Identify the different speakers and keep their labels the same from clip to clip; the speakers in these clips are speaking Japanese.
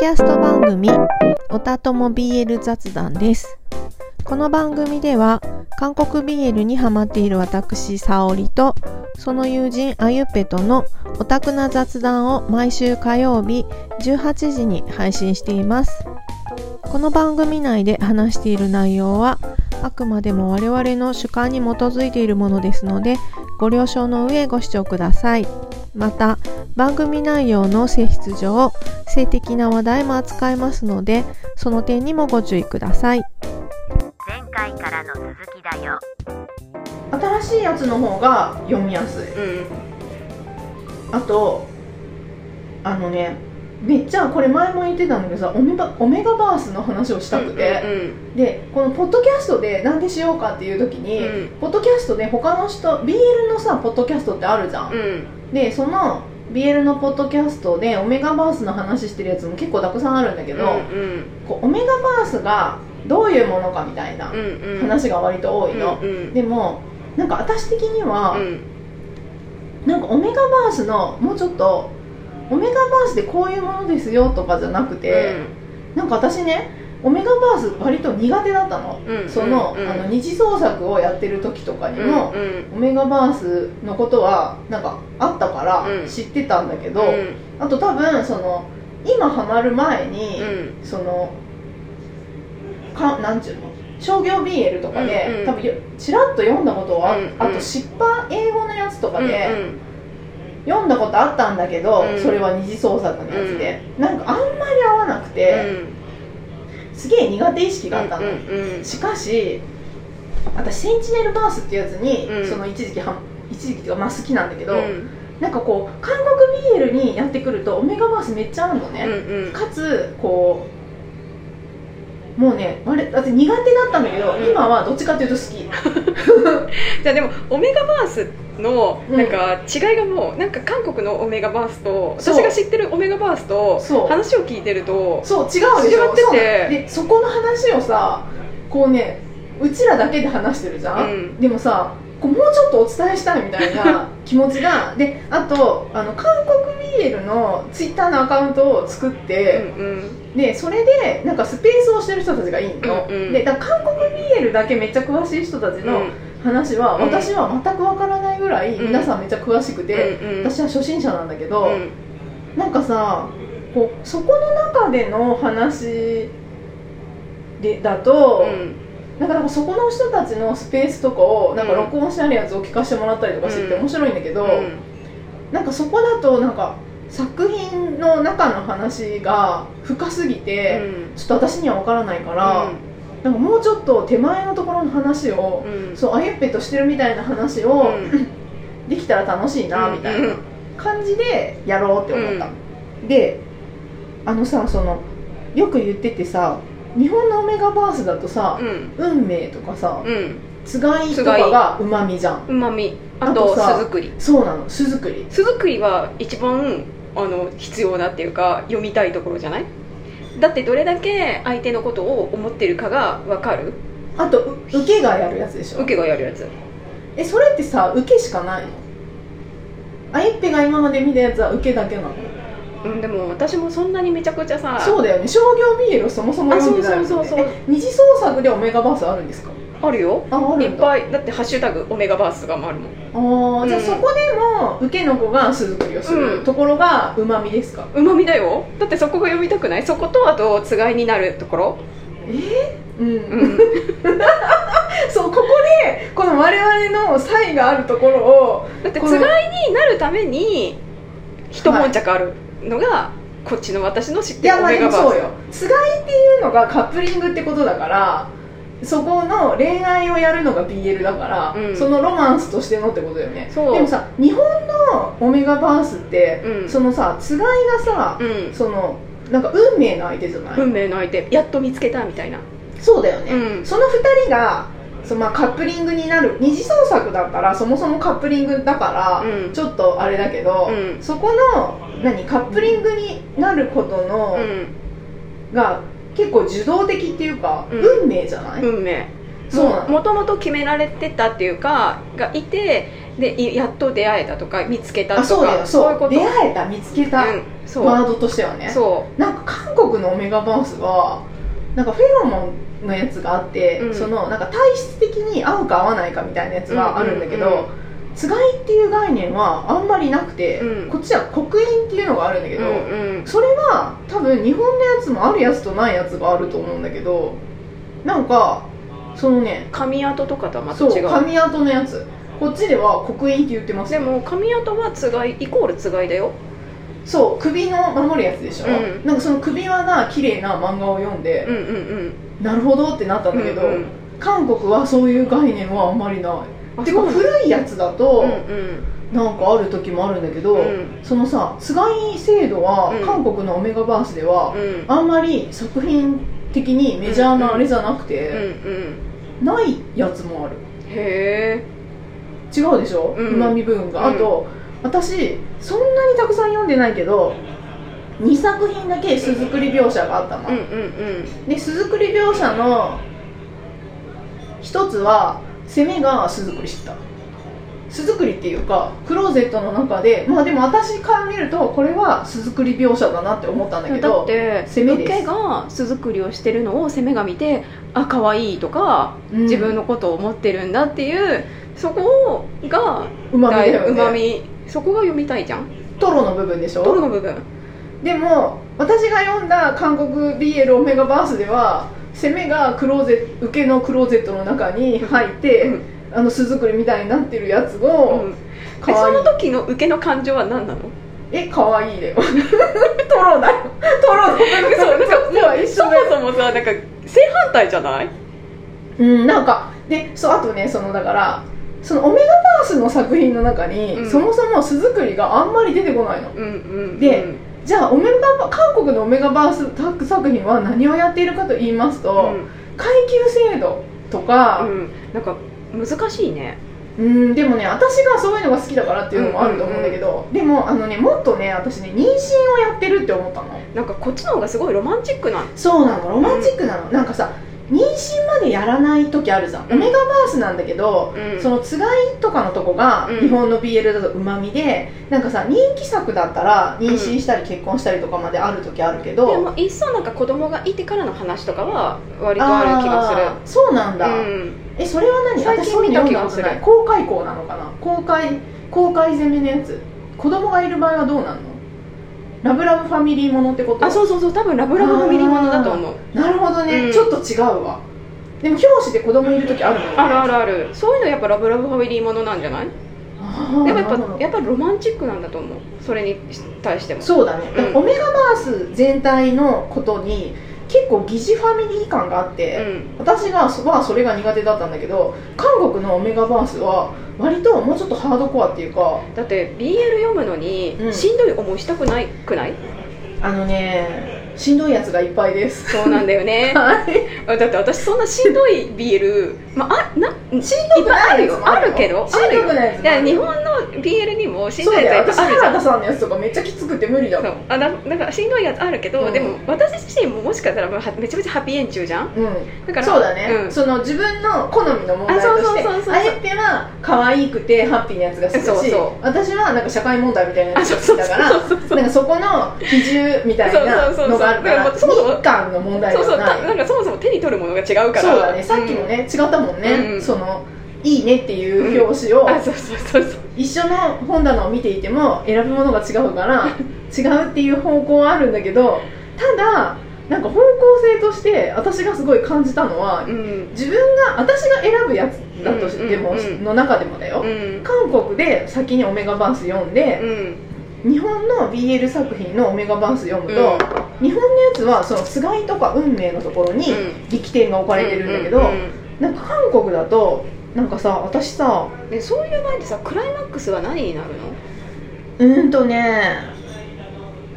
Speaker 1: キャスト番組おたとも BL 雑談です。この番組では韓国 BL にハマっている私沙織とその友人あゆぺとのオタクな雑談を毎週火曜日18時に配信しています。この番組内で話している内容はあくまでも我々の主観に基づいているものですのでご了承の上ご視聴ください。また番組内容の性質上性的な話題も扱いますのでその点にもご注意ください。
Speaker 2: 前回からの続きだよ。
Speaker 1: 新しいやつの方が読みやすい。
Speaker 3: うん。
Speaker 1: あとあのねめっちゃこれ前も言ってたんだけどさオメガオメガバースの話をしたくて、
Speaker 3: うん
Speaker 1: でこのポッドキャストでなんでしようかっていう時に、
Speaker 3: うん。
Speaker 1: ポッドキャストで他の人 BL のさポッドキャストってあるじゃん、
Speaker 3: うん。
Speaker 1: でその BL のポッドキャストでオメガバースの話してるやつも結構たくさんあるんだけど、
Speaker 3: うん。
Speaker 1: こうオメガバースがどういうものかみたいな
Speaker 3: うんうん。
Speaker 1: 話が割と多いの、
Speaker 3: うんうん。
Speaker 1: でもなんか私的には、
Speaker 3: うん。
Speaker 1: なんかオメガバースのもうちょっとオメガバースでこういうものですよとかじゃなくて、なんか私ねオメガバース割と苦手だったの、
Speaker 3: うん
Speaker 1: その,、
Speaker 3: うん。
Speaker 1: あの二次創作をやってる時とかに
Speaker 3: うん
Speaker 1: も、
Speaker 3: うん。
Speaker 1: オメガバースのことはなんかあったから
Speaker 3: うん。
Speaker 1: 知ってたんだけど、
Speaker 3: うん。
Speaker 1: あと多分その今ハマる前に、
Speaker 3: うん。
Speaker 1: そのかなんちゅうの？商業 BL とかで、
Speaker 3: うんうん。
Speaker 1: 多分よちらっと読んだことは、
Speaker 3: うんうん。
Speaker 1: あと失敗英語のやつとか
Speaker 3: うん
Speaker 1: で、読んだことあったんだけど、
Speaker 3: うん。
Speaker 1: それは二次創作のやつで、なんかあんまり合わなくて、すげえ苦手意識があったの、
Speaker 3: うんうん
Speaker 1: しかし私センチネルバースっていうやつに、
Speaker 3: うん。
Speaker 1: その一時期は一時期っていうかまあ好きなんだけど、
Speaker 3: うん。
Speaker 1: なんかこう韓国 BL にやってくるとオメガバースめっちゃあるのね、
Speaker 3: うんうん。
Speaker 1: かつこうもうねあれだって苦手だったんだけど、
Speaker 3: うん
Speaker 1: 今はどっちかっていうと好き。
Speaker 3: じゃあでもオメガバースの
Speaker 1: うん。
Speaker 3: なんか違いがもうなんか韓国のオメガバースと私が知ってるオメガバースと話を聞いてると
Speaker 1: そう違うでしょ
Speaker 3: 違ってて。
Speaker 1: でそこの話をさこうねうちらだけで話してるじゃん、
Speaker 3: うん。
Speaker 1: でもさこうもうちょっとお伝えしたいみたいな 気持ちがであとあの韓国 BL のツイッターのアカウントを作っ
Speaker 3: う
Speaker 1: て、
Speaker 3: んうん。
Speaker 1: でそれでなんかスペースをしてる人たちがいいの、
Speaker 3: うんうん。
Speaker 1: でだ韓国 BL だけめっちゃ詳しい人たちの話は、
Speaker 3: うん。
Speaker 1: 私は全くわからないぐらい
Speaker 3: うん。
Speaker 1: 皆さんめっちゃ詳しくて、
Speaker 3: うんうん。
Speaker 1: 私は初心者なんだけど、
Speaker 3: うん。
Speaker 1: なんかさこうそこの中での話でだと、
Speaker 3: うん。
Speaker 1: なんかなんかそこの人たちのスペースとかをなんか
Speaker 3: うん
Speaker 1: 録音してあるやつを聞かせてもらったりとかしてて
Speaker 3: うん。
Speaker 1: 面白いんだけど、
Speaker 3: うん。
Speaker 1: なんかそこだとなんか作品の中の話が深すぎて、ちょっと私には分からないから、なんかもうちょっと手前のところの話を、
Speaker 3: うん。
Speaker 1: そうあゆっぺとしてるみたいな話を、
Speaker 3: うん。
Speaker 1: できたら楽しいなみたいな
Speaker 3: うん
Speaker 1: 感じでやろうって思った、であのさそのよく言っててさ日本のオメガバースだとさ、
Speaker 3: うん。
Speaker 1: 運命とかさ
Speaker 3: うん。
Speaker 1: つがいとかがうまみじゃん。
Speaker 3: うまみあと巣作り。
Speaker 1: そうなの巣作り。
Speaker 3: 巣作りは一番あの必要だっていうか読みたいところじゃない？だってどれだけ相手のことを思ってるかが分かる？
Speaker 1: あとう受けがやるやつでしょ？
Speaker 3: 受けがやるやつ。
Speaker 1: えそれってさ受けしかないの？あゆっぺが今まで見たやつは受けだけなの？
Speaker 3: うんでも私もそんなにめちゃくちゃさ
Speaker 1: そうだよね。商業 BL をそもそも読んでないね。
Speaker 3: あそうそうそうそう。
Speaker 1: え二次創作でオメガバースあるんですか？
Speaker 3: あるよ。
Speaker 1: ああ
Speaker 3: いっぱい。だって「ハッシュタグオメガバース」とかもあるもん。
Speaker 1: あーじゃあ
Speaker 3: うん。
Speaker 1: そこでも受けの子が巣作りをする
Speaker 3: うん。
Speaker 1: ところがうまみですか、
Speaker 3: うまみだよ。だってそこが読みたくない。そことあとつがいになるところ。
Speaker 1: うん。
Speaker 3: うん。
Speaker 1: そうここでこの我々の差異があるところを
Speaker 3: だってつがいになるために一悶着あるのが、こっちの私の知っ
Speaker 1: いやまあ
Speaker 3: てるオメ
Speaker 1: でもそうよ。
Speaker 3: ガバー
Speaker 1: つがいっていうのがカップリングってことだからそこの恋愛をやるのが BL だから、
Speaker 3: うん。
Speaker 1: そのロマンスとしてのってことだよね。でもさ日本のオメガバースって、
Speaker 3: うん。
Speaker 1: そのさつがいがさ、
Speaker 3: スうん。
Speaker 1: そのなんか運命の相手じゃない、
Speaker 3: 運命の相手。やっと見つけたみたいな。
Speaker 1: そうだよね、
Speaker 3: うん。
Speaker 1: その2人がそのまあカップリングになる二次創作だったらそもそもカップリングだから、
Speaker 3: うん。
Speaker 1: ちょっとあれだけど、
Speaker 3: うん。
Speaker 1: そこの何カップリングになることの、
Speaker 3: うん。
Speaker 1: が結構受動的っていうか、
Speaker 3: うん。
Speaker 1: 運命じゃない、
Speaker 3: 運命。
Speaker 1: そう
Speaker 3: もともと決められてたっていうかがいてでいやっと出会えたとか見つけたとか
Speaker 1: あそうだよ。そう。
Speaker 3: いうこと？
Speaker 1: 出会えた見つけた、
Speaker 3: うん、そう。
Speaker 1: ワードとしてはね。
Speaker 3: そ
Speaker 1: なんか韓国のオメガバースはなんかフェロモンのやつがあって、
Speaker 3: うん。
Speaker 1: そのなんか体質的に合うか合わないかみたいなやつはあるんだけど、
Speaker 3: うんうんうん
Speaker 1: つがいっていう概念はあんまりなくて、
Speaker 3: うん。
Speaker 1: こっちは刻印っていうのがあるんだけ
Speaker 3: う
Speaker 1: ど、
Speaker 3: うんうん。
Speaker 1: それは多分日本のやつもあるやつとないやつがあると思うんだけどなんかそのね
Speaker 3: 髪跡とかとはまた違う。
Speaker 1: 髪跡のやつ。こっちでは刻印って言ってます。
Speaker 3: でも髪跡はつがいイコールつがいだよ。
Speaker 1: そう首の守るやつでしょ、
Speaker 3: うん。
Speaker 1: なんかその首輪が綺麗な漫画を読んで
Speaker 3: うん、うんうん。
Speaker 1: なるほどってなったんだけど、
Speaker 3: うんうん。
Speaker 1: 韓国はそういう概念はあんまりないてか古いやつだと、
Speaker 3: う
Speaker 1: なんかある時もあるんだけど、
Speaker 3: うん。
Speaker 1: そのさつがい制度は、
Speaker 3: うん。
Speaker 1: 韓国のオメガバースでは、
Speaker 3: うん。
Speaker 1: あんまり作品的にメジャーなあれじゃなく
Speaker 3: うん
Speaker 1: て、
Speaker 3: うん。
Speaker 1: ないやつもある。
Speaker 3: へえ。
Speaker 1: 違うでしょ？
Speaker 3: う
Speaker 1: ま、み部分が、
Speaker 3: うん。
Speaker 1: あと私そんなにたくさん読んでないけど2作品だけ巣作り描写があったの、
Speaker 3: うんうんうん。
Speaker 1: で巣作り描写の一つは攻めが巣作りしてた。巣作りっていうかクローゼットの中でまあでも私から見るとこれは巣作り描写だなって思ったんだけ
Speaker 3: だ
Speaker 1: ど
Speaker 3: って
Speaker 1: 攻めです。
Speaker 3: が巣作りをしてるのを攻めが見てあ可愛いとか、
Speaker 1: うん。
Speaker 3: 自分のことを思ってるんだっていうそこが
Speaker 1: うまみだよ
Speaker 3: うま
Speaker 1: ね
Speaker 3: み。そこが読みたいじゃん。
Speaker 1: トロの部分でしょ？
Speaker 3: トロの部分。
Speaker 1: でも私が読んだ韓国 BL オメガバースでは攻めがクローゼ受けのクローゼットの中に入って、
Speaker 3: うん。
Speaker 1: あの巣作りみたいになってるやつ
Speaker 3: う
Speaker 1: を
Speaker 3: ん
Speaker 1: かわいい、
Speaker 3: えその時の受けの感情は何なの？
Speaker 1: えかわいいだよ。トロだよ。トロ
Speaker 3: そうなんか
Speaker 1: としては一
Speaker 3: そもそもさなんか正反対じゃない？
Speaker 1: うんなんかでそうあとねそのだからそのオメガバースの作品の中に、
Speaker 3: うん。
Speaker 1: そもそも巣作りがあんまり出てこないの。
Speaker 3: うんうん
Speaker 1: で
Speaker 3: うん
Speaker 1: じゃあオメガバ韓国のオメガバースタッグ作品は何をやっているかと言いますと、階級制度とか、
Speaker 3: うん、うん、なんか難しいね。
Speaker 1: うんでもね私がそういうのが好きだからっていうのもあると思うんだけど、でもあのねもっとね私ね妊娠をやってるって思ったの。
Speaker 3: なんかこっちの方がすごいロマンチックな。
Speaker 1: そうなのロマンチックなの、なんかさ妊娠までやらない時あるじゃん、
Speaker 3: うん。
Speaker 1: オメガバースなんだけど、
Speaker 3: うん。
Speaker 1: そのつがいとかのとこが
Speaker 3: うん。
Speaker 1: 日本の BL だとうまみでなんかさ人気作だったら妊娠したり結婚したりとかまである時あるけど、
Speaker 3: でもいっそなんか子供がいてからの話とかは割とある気がする。
Speaker 1: そうなんだ、
Speaker 3: うん。
Speaker 1: えそれは何？
Speaker 3: 最近見た気がする。
Speaker 1: 公開校なのかな？公開公開攻めのやつ？子供がいる場合はどうなの？ラブラブファミリーものってこと？
Speaker 3: あそうそうそう多分ラブラブファミリーものだと思う。
Speaker 1: なるほどね、
Speaker 3: うん。
Speaker 1: ちょっと違うわ。でも表紙で子供いる時あるもんね。
Speaker 3: あるあるある。そういうのやっぱラブラブファミリーものなんじゃない？でもやっぱやっぱロマンチックなんだと思う。それに対しても。
Speaker 1: そうだね、
Speaker 3: うん。
Speaker 1: オメガバース全体のことに結構疑似ファミリー感があって、
Speaker 3: うん。
Speaker 1: 私がはそれが苦手だったんだけど韓国のオメガバースは割ともうちょっとハードコアっていうか
Speaker 3: だって BL 読むのに
Speaker 1: うん。
Speaker 3: しんどい思いしたくないくない？
Speaker 1: あのねしんどいやつがいっぱいです。
Speaker 3: そうなんだよね。
Speaker 1: はい。
Speaker 3: だって私そんなしんどい BL まああな
Speaker 1: しんどくないやつも
Speaker 3: あるけど
Speaker 1: しんどくないやつ
Speaker 3: 日本の BL にもしんどいやつあるじゃん。
Speaker 1: 原田さんのやつとかめっちゃきつくて無理だも
Speaker 3: ん。あななんかしんどいやつあるけど、
Speaker 1: うん。
Speaker 3: でも私自身ももしかしたらめちゃめちゃハッピーエン中じゃん。
Speaker 1: うん。
Speaker 3: だから
Speaker 1: そうだね、
Speaker 3: うん。
Speaker 1: その自分の好みの問題と
Speaker 3: あそうそう
Speaker 1: してあえては可愛くてハッピーなやつが好きだし
Speaker 3: そうそう。
Speaker 1: 私はなんか社会問題みたいなやつが好きだから
Speaker 3: そうそうそう
Speaker 1: なんかそこの比重みたいなのがあるから
Speaker 3: そもそも
Speaker 1: 日韓の問題で
Speaker 3: そうそう
Speaker 1: はな
Speaker 3: んかそもそも手に取るものが違うから。
Speaker 1: そうだねさっきもね、違ったもんね、
Speaker 3: うん。
Speaker 1: そのいいねっていう表紙を、一緒の本棚を見ていても選ぶものが違うから 違うっていう方向はあるんだけどただなんか方向性として私がすごい感じたのは、
Speaker 3: うん。
Speaker 1: 自分が私が選ぶやつだとしても、の中でもだよ、
Speaker 3: うん。
Speaker 1: 韓国で先にオメガバース読んで
Speaker 3: う、ん
Speaker 1: 日本の BL 作品のオメガバース読むと、日本のやつはそのつがいとか運命のところに
Speaker 3: うん。
Speaker 1: 力点が置かれてるんだけど、
Speaker 3: うう
Speaker 1: なんか韓国だとなんかさ私さ
Speaker 3: うんでそういう場合ってさクライマックスは何になるの？
Speaker 1: うーんとね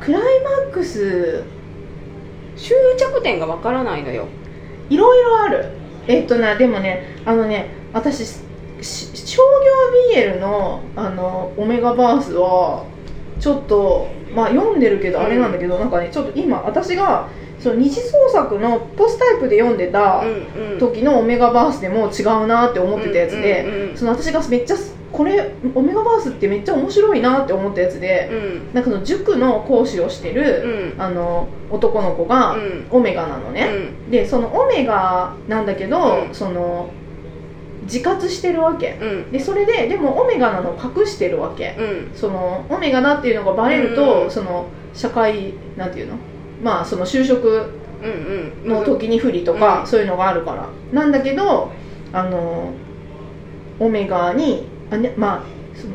Speaker 1: クライマックス
Speaker 3: 終着点がわからないのよ。
Speaker 1: いろいろある。えっとねでもねあのね私し商業 BL のあのオメガバースはちょっとまあ読んでるけど
Speaker 3: うん
Speaker 1: あれなんだけど、なんかねちょっと今私がその二次創作のポスタイプで読んでた
Speaker 3: うんうん。
Speaker 1: 時のオメガバースでも違うなって思ってたやつで、
Speaker 3: うんうんうん。
Speaker 1: その私がめっちゃこれオメガバースってめっちゃ面白いなって思ったやつで、
Speaker 3: うん。
Speaker 1: なんかその塾の講師をしてる、
Speaker 3: うん。
Speaker 1: あの男の子が
Speaker 3: うん。
Speaker 1: オメガなのね、でそのオメガなんだけど、
Speaker 3: うん。
Speaker 1: その自活してるわけ。
Speaker 3: うん。
Speaker 1: でそれででもオメガなのを隠してるわけ、
Speaker 3: うん。
Speaker 1: そのオメガだっていうのがバレると、
Speaker 3: うん。
Speaker 1: その社会なんていうの？まあその就職の時に不利とか、
Speaker 3: うん。
Speaker 1: そういうのがあるから。なんだけどあのオメガにあ、ね、まあその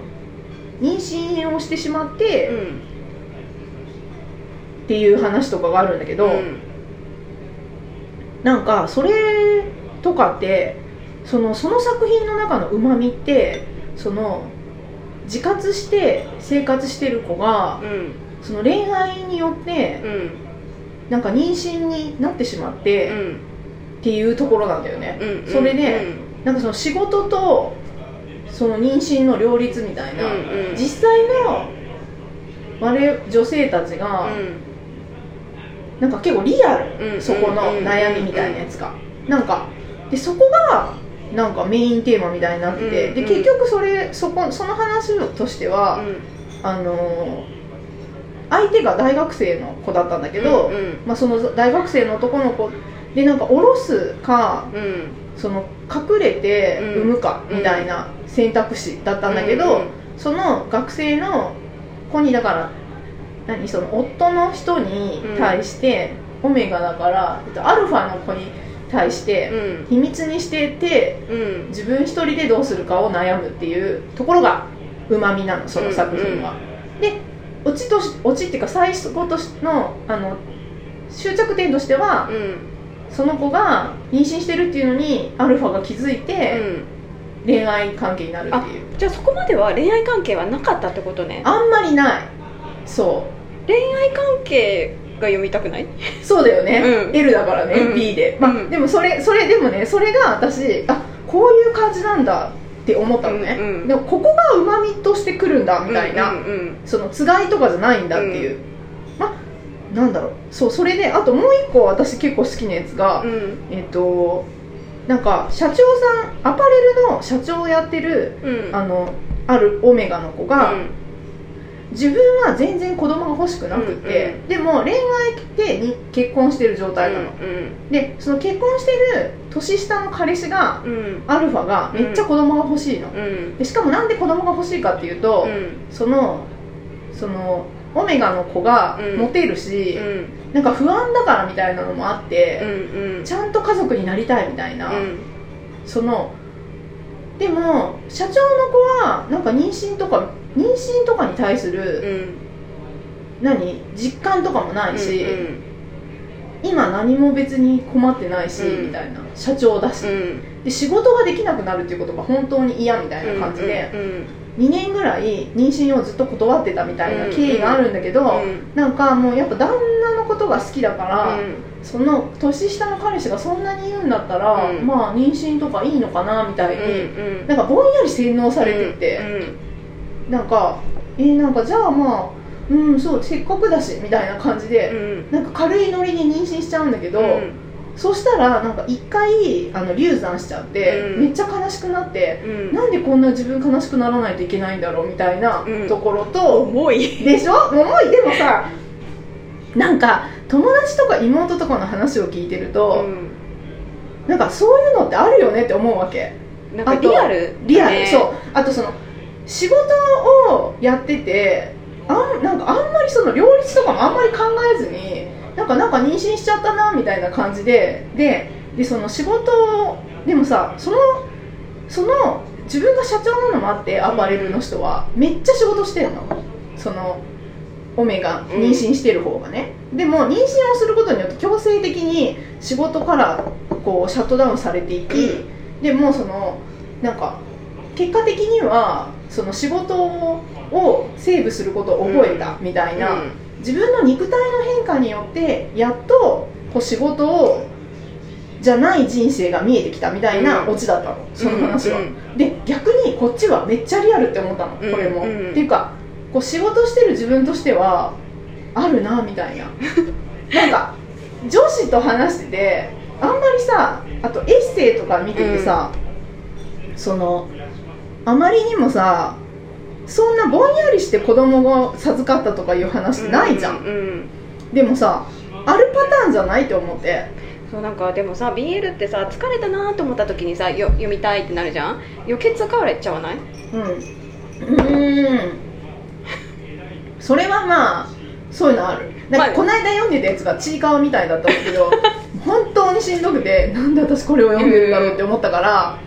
Speaker 1: 妊娠をしてしまって、
Speaker 3: うん
Speaker 1: っていう話とかがあるんだけど、
Speaker 3: うん。
Speaker 1: なんかそれとかってそのその作品の中のうまみってその自活して生活してる子が
Speaker 3: うん。
Speaker 1: その恋愛によって
Speaker 3: うん。
Speaker 1: なんか妊娠になってしまって
Speaker 3: うん。
Speaker 1: っていうところなんだよね、
Speaker 3: うん
Speaker 1: それでなんかその仕事とその妊娠の両立みたいな、
Speaker 3: うんうん。
Speaker 1: 実際の我々女性たちが、なんか結構リアル、
Speaker 3: うん。
Speaker 1: そこの悩みみたいなやつが、なんかでそこがなんかメインテーマみたいになってて、
Speaker 3: うん
Speaker 1: で結局それそこその話としては、あのー相手が大学生の子だったんだけど、
Speaker 3: うんうん。
Speaker 1: まあ、その大学生の男の子でなんか下ろすか
Speaker 3: うん。
Speaker 1: その隠れて産むかみたいな選択肢だったんだけど、その学生の子にだから何その夫の人に対して、オメガだから、えっと、アルファの子に対して
Speaker 3: うん。
Speaker 1: 秘密にしてて
Speaker 3: うん。
Speaker 1: 自分一人でどうするかを悩むっていうところがうまみなのその作品は。でオチとしオチっていうか最初としのあの終着点としては、
Speaker 3: うん。
Speaker 1: その子が妊娠してるっていうのにアルファが気づいて、恋愛関係になるっていう。
Speaker 3: じゃあそこまでは恋愛関係はなかったってことね。
Speaker 1: あんまりない。そ
Speaker 3: 恋愛関係が読みたくない？う
Speaker 1: そうだよね、
Speaker 3: うん。
Speaker 1: L だからね、
Speaker 3: うん。
Speaker 1: B で、まあ
Speaker 3: うん。
Speaker 1: でもそれそれでもねそれが私あこういう感じなんだって思ったのね、
Speaker 3: うんうん。
Speaker 1: でもここがうまみとしてくるんだみたいな、
Speaker 3: うんうん
Speaker 1: そのつがいとかじゃないんだっていう、まあなんだろう。そうそれであともう一個私結構好きなやつが、
Speaker 3: うんうん。
Speaker 1: えっ、となんか社長さんアパレルの社長をやってる
Speaker 3: うん。
Speaker 1: あのあるオメガの子が、
Speaker 3: うん
Speaker 1: 自分は全然子供が欲しくなくて、
Speaker 3: うん
Speaker 1: でも恋愛でに結婚してる状態なの、
Speaker 3: うん
Speaker 1: でその結婚してる年下の彼氏が
Speaker 3: うん。
Speaker 1: アルファがめっちゃ子供が欲しいの、
Speaker 3: うん。
Speaker 1: でしかもなんで子供が欲しいかっていうと、
Speaker 3: うん。
Speaker 1: そのそのオメガの子が
Speaker 3: うん。
Speaker 1: モテるし、
Speaker 3: うん。
Speaker 1: なんか不安だからみたいなのもあっ
Speaker 3: う
Speaker 1: て、
Speaker 3: んうん。
Speaker 1: ちゃんと家族になりたいみたいな、
Speaker 3: うん。
Speaker 1: そのでも社長の子はなんか妊娠とか妊娠とかに対する、
Speaker 3: うん
Speaker 1: 何？実感とかもないし、
Speaker 3: うん
Speaker 1: 今何も別に困ってないし、
Speaker 3: うん。
Speaker 1: みたいな。社長だし、
Speaker 3: うん。
Speaker 1: で仕事ができなくなるっていうことが本当に嫌みたいな感じで、
Speaker 3: うん
Speaker 1: 2年ぐらい妊娠をずっと断ってたみたいな経緯があるんだけど、
Speaker 3: うん。
Speaker 1: なんかもうやっぱ旦那のことが好きだから、
Speaker 3: うん。
Speaker 1: その年下の彼氏がそんなに言うんだったら、
Speaker 3: うん。
Speaker 1: まあ妊娠とかいいのかなみたいに、
Speaker 3: うん
Speaker 1: なんかぼんやり洗脳されてて、なんかえーなんかじゃあまあうんそうせっかくだしみたいな感じで、
Speaker 3: うん。
Speaker 1: なんか軽いノリに妊娠しちゃうんだけど、
Speaker 3: うん。
Speaker 1: そしたらなんか一回あの流産しちゃって、
Speaker 3: うん。
Speaker 1: めっちゃ悲しくなって、
Speaker 3: うん。
Speaker 1: なんでこんな自分悲しくならないといけないんだろうみたいな
Speaker 3: うん。
Speaker 1: ところと、
Speaker 3: 重い。
Speaker 1: でしょ？重い。でもさなんか友達とか妹とかの話を聞いてると、なんかそういうのってあるよねって思うわけ。
Speaker 3: なんかリアル
Speaker 1: リアル、
Speaker 3: ね
Speaker 1: そう。あとその仕事をやっててあんなんかあんまりその両立とかもあんまり考えずになんかなんか妊娠しちゃったなみたいな感じでででその仕事でもさそのその自分が社長なのもあってアパレルの人はめっちゃ仕事してんの。そのオメガ妊娠してる方がね、でも妊娠をすることによって強制的に仕事からこうシャットダウンされていき、でもうそのなんか結果的にはその仕事をセーブすることを覚えたみたいな、自分の肉体の変化によってやっとこう仕事をじゃない人生が見えてきたみたいな
Speaker 3: うん。
Speaker 1: オチだったのその話は、
Speaker 3: うん。
Speaker 1: で逆にこっちはめっちゃリアルって思ったのこれも、
Speaker 3: うん。うん
Speaker 1: っていうかこう仕事してる自分としてはあるなみたいな。なんか女子と話しててあんまりさあとエッセイとか見ててさ、そのあまりにもさそんなぼんやりして子供が授かったとかいう話ないじゃん、
Speaker 3: うん。うん
Speaker 1: でもさあるパターンじゃないって思って。
Speaker 3: そうなんかでもさ BL ってさ疲れたなと思った時にさよ読みたいってなるじゃん？余計疲れちゃわない？
Speaker 1: うん。うーん。それはまあそういうのある。なん
Speaker 3: まあ
Speaker 1: かこの間読んでたやつがちいかわみたいだったんだけど 本当にしんどくてなんで私これを読んでるんだろうって思ったから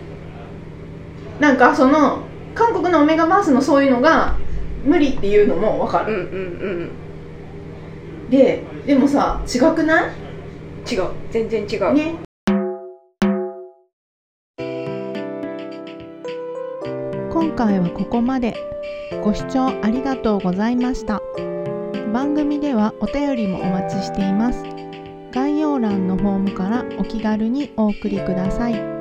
Speaker 1: なんかその韓国のオメガバースのそういうのが無理っていうのも分か
Speaker 3: うんう
Speaker 1: る、
Speaker 3: ん
Speaker 1: ででもさ違くない？
Speaker 3: うん違う。全然違う、
Speaker 1: ね。
Speaker 4: 今回はここまで。ご視聴ありがとうございました。番組ではお便りもお待ちしています。概要欄のフォームからお気軽にお送りください